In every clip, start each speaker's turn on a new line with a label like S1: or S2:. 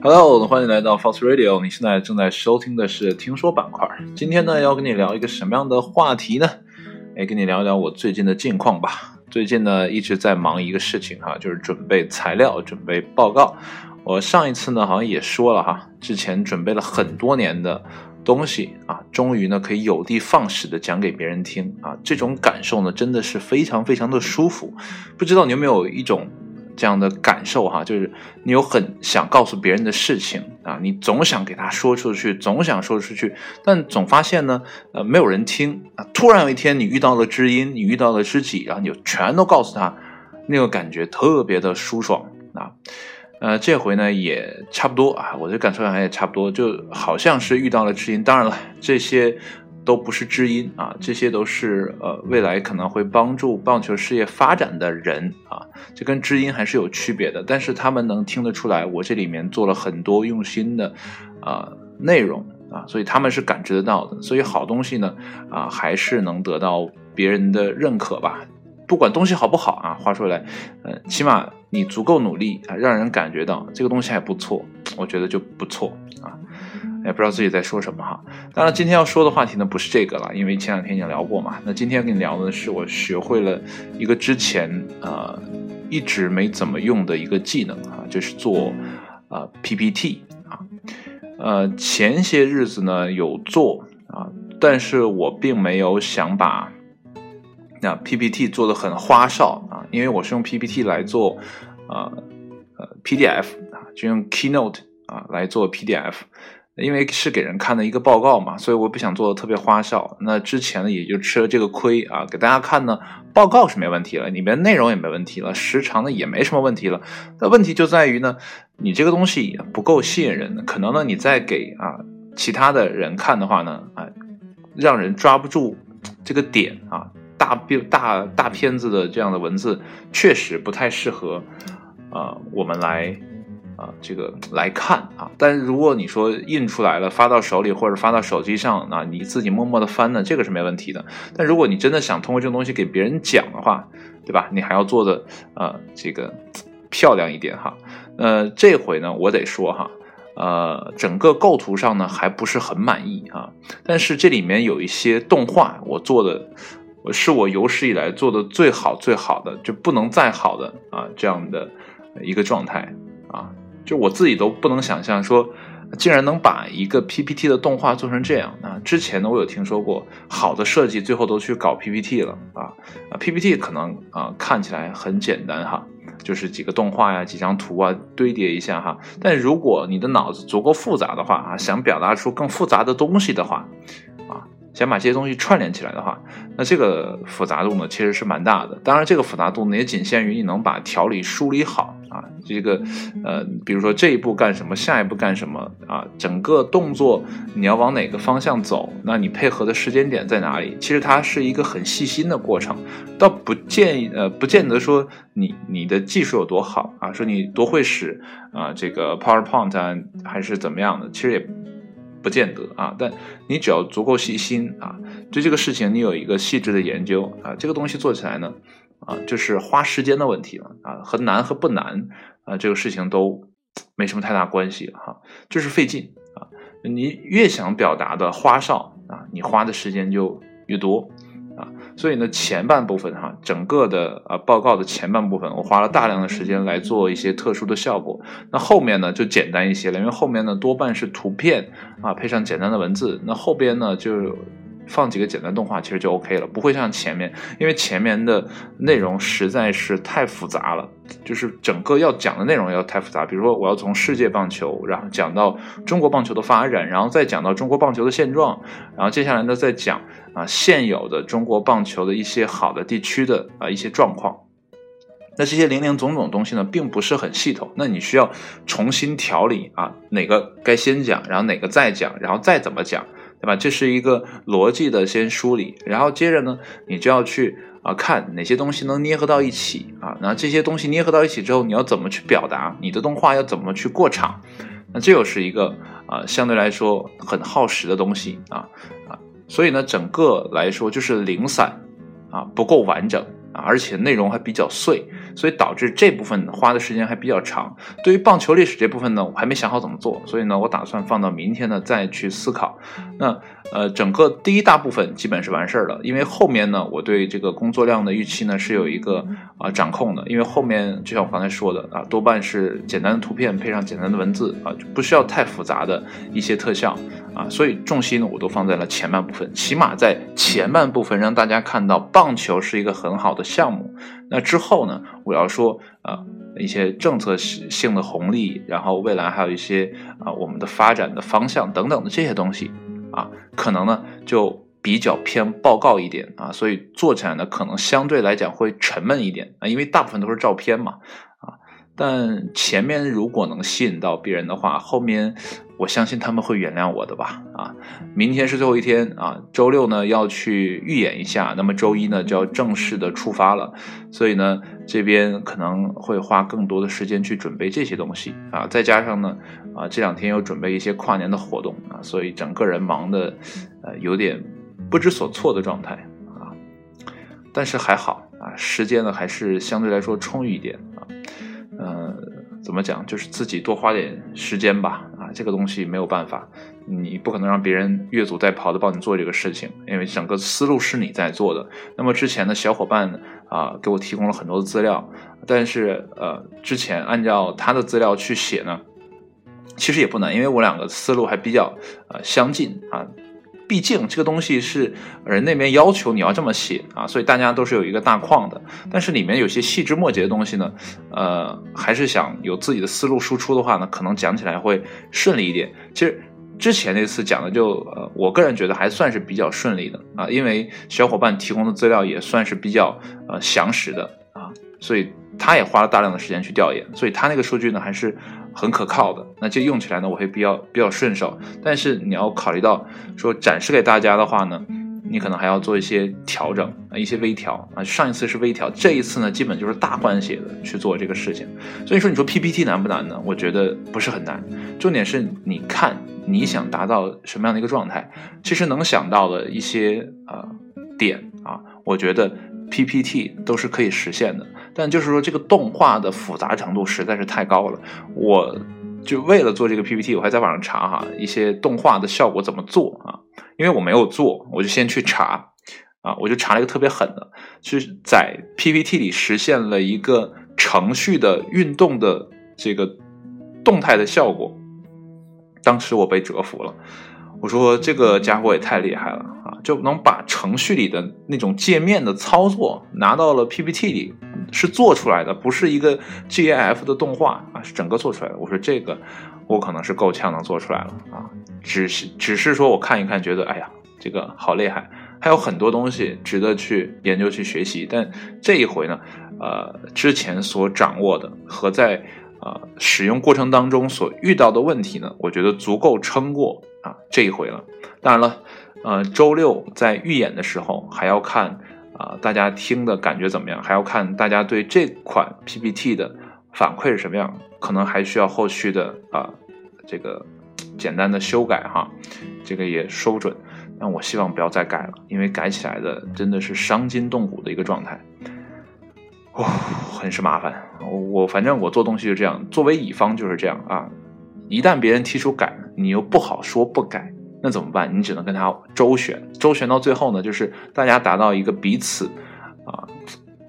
S1: Hello，欢迎来到 Fox Radio。你现在正在收听的是听说板块。今天呢，要跟你聊一个什么样的话题呢？哎，跟你聊聊我最近的近况吧。最近呢，一直在忙一个事情哈，就是准备材料、准备报告。我上一次呢，好像也说了哈，之前准备了很多年的东西啊，终于呢可以有的放矢的讲给别人听啊，这种感受呢，真的是非常非常的舒服。不知道你有没有一种？这样的感受哈，就是你有很想告诉别人的事情啊，你总想给他说出去，总想说出去，但总发现呢，呃，没有人听啊。突然有一天，你遇到了知音，你遇到了知己，然后你就全都告诉他，那个感觉特别的舒爽啊。呃，这回呢也差不多啊，我的感受上也差不多，就好像是遇到了知音。当然了，这些。都不是知音啊，这些都是呃未来可能会帮助棒球事业发展的人啊，这跟知音还是有区别的。但是他们能听得出来，我这里面做了很多用心的啊内容啊，所以他们是感知得到的。所以好东西呢啊，还是能得到别人的认可吧。不管东西好不好啊，话说来，呃，起码你足够努力啊，让人感觉到这个东西还不错，我觉得就不错啊。也不知道自己在说什么哈。当然，今天要说的话题呢不是这个了，因为前两天已经聊过嘛。那今天跟你聊的是我学会了一个之前呃一直没怎么用的一个技能啊，就是做啊 PPT 啊。呃，前些日子呢有做啊，但是我并没有想把那 PPT 做的很花哨啊，因为我是用 PPT 来做呃呃 PDF 啊，就用 Keynote 啊来做 PDF。因为是给人看的一个报告嘛，所以我不想做的特别花哨。那之前呢，也就吃了这个亏啊。给大家看呢，报告是没问题了，里面内容也没问题了，时长呢也没什么问题了。那问题就在于呢，你这个东西不够吸引人，可能呢你再给啊其他的人看的话呢，啊，让人抓不住这个点啊。大大大片子的这样的文字确实不太适合啊我们来。啊，这个来看啊，但如果你说印出来了发到手里或者发到手机上啊，你自己默默的翻呢，这个是没问题的。但如果你真的想通过这个东西给别人讲的话，对吧？你还要做的呃这个漂亮一点哈。呃，这回呢，我得说哈，呃，整个构图上呢还不是很满意啊。但是这里面有一些动画，我做的是我有史以来做的最好最好的，就不能再好的啊这样的一个状态啊。就我自己都不能想象，说竟然能把一个 PPT 的动画做成这样啊！之前呢，我有听说过好的设计最后都去搞 PPT 了啊啊！PPT 可能啊看起来很简单哈，就是几个动画呀、几张图啊堆叠一下哈。但如果你的脑子足够复杂的话啊，想表达出更复杂的东西的话，想把这些东西串联起来的话，那这个复杂度呢其实是蛮大的。当然，这个复杂度呢也仅限于你能把条理梳理好。啊，这个，呃，比如说这一步干什么，下一步干什么啊？整个动作你要往哪个方向走？那你配合的时间点在哪里？其实它是一个很细心的过程，倒不建议，呃，不见得说你你的技术有多好啊，说你多会使啊这个 PowerPoint 啊，还是怎么样的，其实也不见得啊。但你只要足够细心啊，对这个事情你有一个细致的研究啊，这个东西做起来呢。啊，就是花时间的问题了啊，和难和不难啊，这个事情都没什么太大关系哈，就是费劲啊。你越想表达的花哨啊，你花的时间就越多。所以呢，前半部分哈，整个的啊报告的前半部分，我花了大量的时间来做一些特殊的效果。那后面呢就简单一些了，因为后面呢多半是图片啊，配上简单的文字。那后边呢就。放几个简单动画其实就 OK 了，不会像前面，因为前面的内容实在是太复杂了，就是整个要讲的内容要太复杂。比如说，我要从世界棒球，然后讲到中国棒球的发展，然后再讲到中国棒球的现状，然后接下来呢再讲啊现有的中国棒球的一些好的地区的啊一些状况。那这些零零总总东西呢，并不是很系统，那你需要重新调理啊，哪个该先讲，然后哪个再讲，然后再怎么讲。对吧？这是一个逻辑的先梳理，然后接着呢，你就要去啊看哪些东西能捏合到一起啊，那这些东西捏合到一起之后，你要怎么去表达？你的动画要怎么去过场？那这又是一个啊相对来说很耗时的东西啊啊，所以呢，整个来说就是零散啊，不够完整啊，而且内容还比较碎，所以导致这部分花的时间还比较长。对于棒球历史这部分呢，我还没想好怎么做，所以呢，我打算放到明天呢再去思考。那呃，整个第一大部分基本是完事儿了，因为后面呢，我对这个工作量的预期呢是有一个啊掌控的，因为后面就像我刚才说的啊，多半是简单的图片配上简单的文字啊，就不需要太复杂的一些特效啊，所以重心呢我都放在了前半部分，起码在前半部分让大家看到棒球是一个很好的项目。那之后呢，我要说啊一些政策性的红利，然后未来还有一些啊我们的发展的方向等等的这些东西。啊，可能呢就比较偏报告一点啊，所以做起来呢可能相对来讲会沉闷一点啊，因为大部分都是照片嘛啊。但前面如果能吸引到别人的话，后面我相信他们会原谅我的吧啊。明天是最后一天啊，周六呢要去预演一下，那么周一呢就要正式的出发了，所以呢这边可能会花更多的时间去准备这些东西啊，再加上呢啊这两天又准备一些跨年的活动啊，所以整个人忙的呃有点不知所措的状态啊，但是还好啊，时间呢还是相对来说充裕一点啊。呃，怎么讲？就是自己多花点时间吧。这个东西没有办法，你不可能让别人越俎代庖的帮你做这个事情，因为整个思路是你在做的。那么之前的小伙伴啊，给我提供了很多的资料，但是呃，之前按照他的资料去写呢，其实也不难，因为我两个思路还比较呃相近啊。毕竟这个东西是人那边要求你要这么写啊，所以大家都是有一个大框的。但是里面有些细枝末节的东西呢，呃，还是想有自己的思路输出的话呢，可能讲起来会顺利一点。其实之前那次讲的就，呃，我个人觉得还算是比较顺利的啊，因为小伙伴提供的资料也算是比较呃详实的啊，所以他也花了大量的时间去调研，所以他那个数据呢还是。很可靠的，那这用起来呢，我会比较比较顺手。但是你要考虑到说展示给大家的话呢，你可能还要做一些调整啊，一些微调啊。上一次是微调，这一次呢，基本就是大换血的去做这个事情。所以说，你说 PPT 难不难呢？我觉得不是很难，重点是你看你想达到什么样的一个状态，其实能想到的一些呃点啊，我觉得 PPT 都是可以实现的。但就是说，这个动画的复杂程度实在是太高了。我就为了做这个 PPT，我还在网上查哈一些动画的效果怎么做啊？因为我没有做，我就先去查啊，我就查了一个特别狠的，是在 PPT 里实现了一个程序的运动的这个动态的效果。当时我被折服了。我说这个家伙也太厉害了啊！就能把程序里的那种界面的操作拿到了 PPT 里，是做出来的，不是一个 GIF 的动画啊，是整个做出来的。我说这个我可能是够呛能做出来了啊，只是只是说我看一看，觉得哎呀，这个好厉害，还有很多东西值得去研究去学习。但这一回呢，呃，之前所掌握的和在呃使用过程当中所遇到的问题呢，我觉得足够撑过。啊，这一回了，当然了，呃，周六在预演的时候还要看啊，大家听的感觉怎么样？还要看大家对这款 PPT 的反馈是什么样？可能还需要后续的啊，这个简单的修改哈，这个也说不准。但我希望不要再改了，因为改起来的真的是伤筋动骨的一个状态，哦，很是麻烦。我反正我做东西就这样，作为乙方就是这样啊。一旦别人提出改，你又不好说不改，那怎么办？你只能跟他周旋，周旋到最后呢，就是大家达到一个彼此，啊，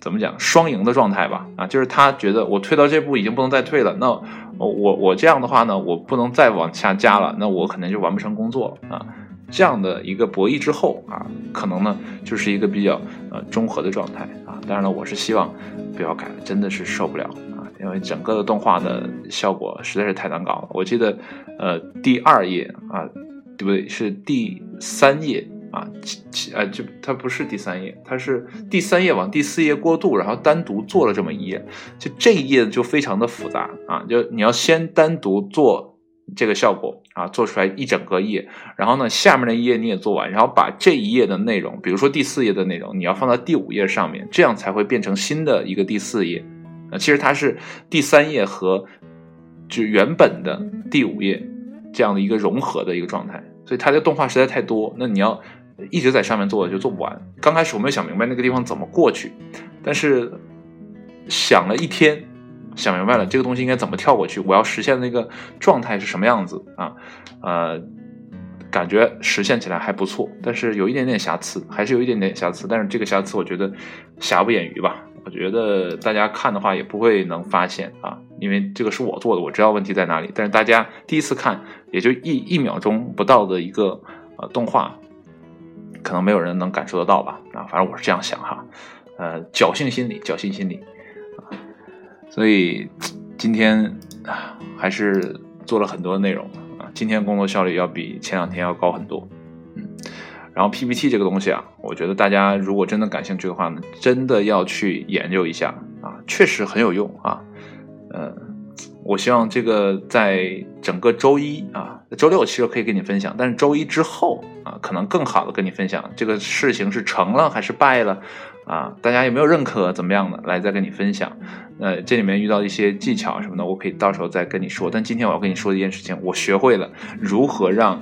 S1: 怎么讲双赢的状态吧？啊，就是他觉得我退到这步已经不能再退了，那我我这样的话呢，我不能再往下加了，那我可能就完不成工作了啊。这样的一个博弈之后啊，可能呢就是一个比较呃中和的状态啊。当然了，我是希望不要改了，真的是受不了啊。因为整个的动画的效果实在是太难搞了。我记得，呃，第二页啊，对不对？是第三页啊，啊，就它不是第三页，它是第三页往第四页过渡，然后单独做了这么一页。就这一页就非常的复杂啊，就你要先单独做这个效果啊，做出来一整个页，然后呢，下面的一页你也做完，然后把这一页的内容，比如说第四页的内容，你要放到第五页上面，这样才会变成新的一个第四页啊。其实它是第三页和就原本的第五页这样的一个融合的一个状态，所以它的动画实在太多，那你要一直在上面做就做不完。刚开始我没有想明白那个地方怎么过去，但是想了一天，想明白了这个东西应该怎么跳过去，我要实现那个状态是什么样子啊？呃，感觉实现起来还不错，但是有一点点瑕疵，还是有一点点瑕疵。但是这个瑕疵我觉得瑕不掩瑜吧，我觉得大家看的话也不会能发现啊，因为这个是我做的，我知道问题在哪里。但是大家第一次看也就一一秒钟不到的一个呃动画。可能没有人能感受得到吧？啊，反正我是这样想哈，呃，侥幸心理，侥幸心理啊，所以今天还是做了很多内容啊，今天工作效率要比前两天要高很多，嗯，然后 PPT 这个东西啊，我觉得大家如果真的感兴趣的话呢，真的要去研究一下啊，确实很有用啊，嗯，我希望这个在整个周一啊。周六其实可以跟你分享，但是周一之后啊，可能更好的跟你分享这个事情是成了还是败了啊？大家有没有认可？怎么样的？来再跟你分享。呃，这里面遇到一些技巧什么的，我可以到时候再跟你说。但今天我要跟你说一件事情，我学会了如何让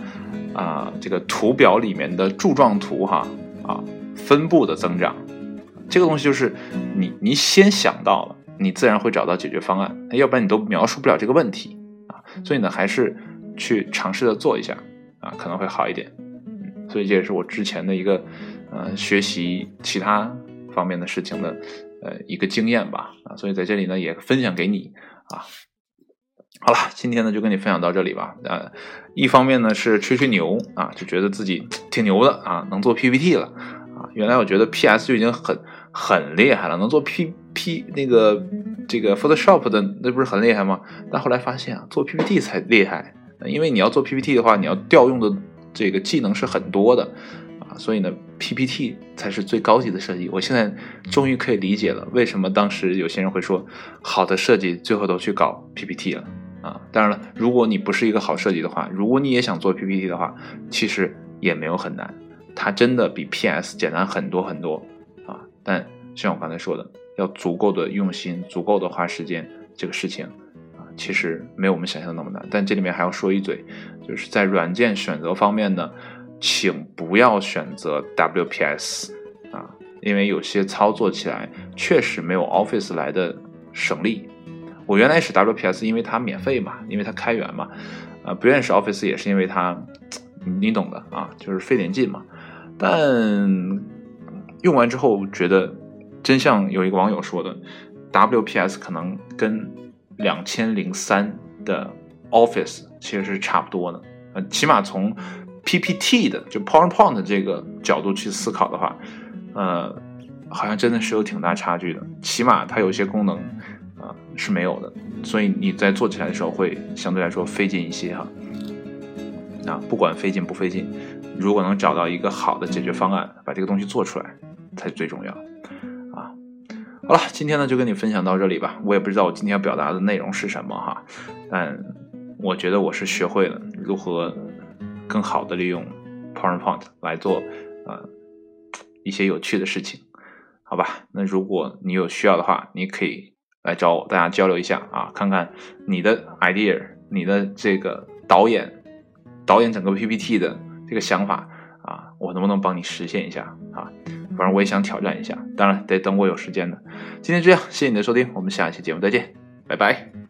S1: 啊这个图表里面的柱状图哈啊分布的增长。这个东西就是你你先想到了，你自然会找到解决方案，要不然你都描述不了这个问题啊。所以呢，还是。去尝试的做一下啊，可能会好一点。嗯，所以这也是我之前的一个呃学习其他方面的事情的呃一个经验吧啊，所以在这里呢也分享给你啊。好了，今天呢就跟你分享到这里吧。呃，一方面呢是吹吹牛啊，就觉得自己挺牛的啊，能做 PPT 了啊。原来我觉得 PS 就已经很很厉害了，能做 P P 那个这个 Photoshop 的那不是很厉害吗？但后来发现啊，做 PPT 才厉害。因为你要做 PPT 的话，你要调用的这个技能是很多的啊，所以呢，PPT 才是最高级的设计。我现在终于可以理解了，为什么当时有些人会说好的设计最后都去搞 PPT 了啊。当然了，如果你不是一个好设计的话，如果你也想做 PPT 的话，其实也没有很难，它真的比 PS 简单很多很多啊。但像我刚才说的，要足够的用心，足够的花时间，这个事情啊。其实没有我们想象的那么难，但这里面还要说一嘴，就是在软件选择方面呢，请不要选择 WPS 啊，因为有些操作起来确实没有 Office 来的省力。我原来使 WPS，因为它免费嘛，因为它开源嘛，啊，不愿意使 Office 也是因为它，你懂的啊，就是费点劲嘛。但用完之后觉得，真像有一个网友说的，WPS 可能跟两千零三的 Office 其实是差不多的，呃，起码从 PPT 的就 PowerPoint 这个角度去思考的话，呃，好像真的是有挺大差距的。起码它有些功能啊是没有的，所以你在做起来的时候会相对来说费劲一些哈。啊，不管费劲不费劲，如果能找到一个好的解决方案，把这个东西做出来才最重要。好了，今天呢就跟你分享到这里吧。我也不知道我今天要表达的内容是什么哈，但我觉得我是学会了如何更好的利用 PowerPoint 来做呃一些有趣的事情，好吧？那如果你有需要的话，你可以来找我，大家交流一下啊，看看你的 idea，你的这个导演导演整个 PPT 的这个想法啊，我能不能帮你实现一下啊？反正我也想挑战一下，当然得等我有时间的。今天这样，谢谢你的收听，我们下一期节目再见，拜拜。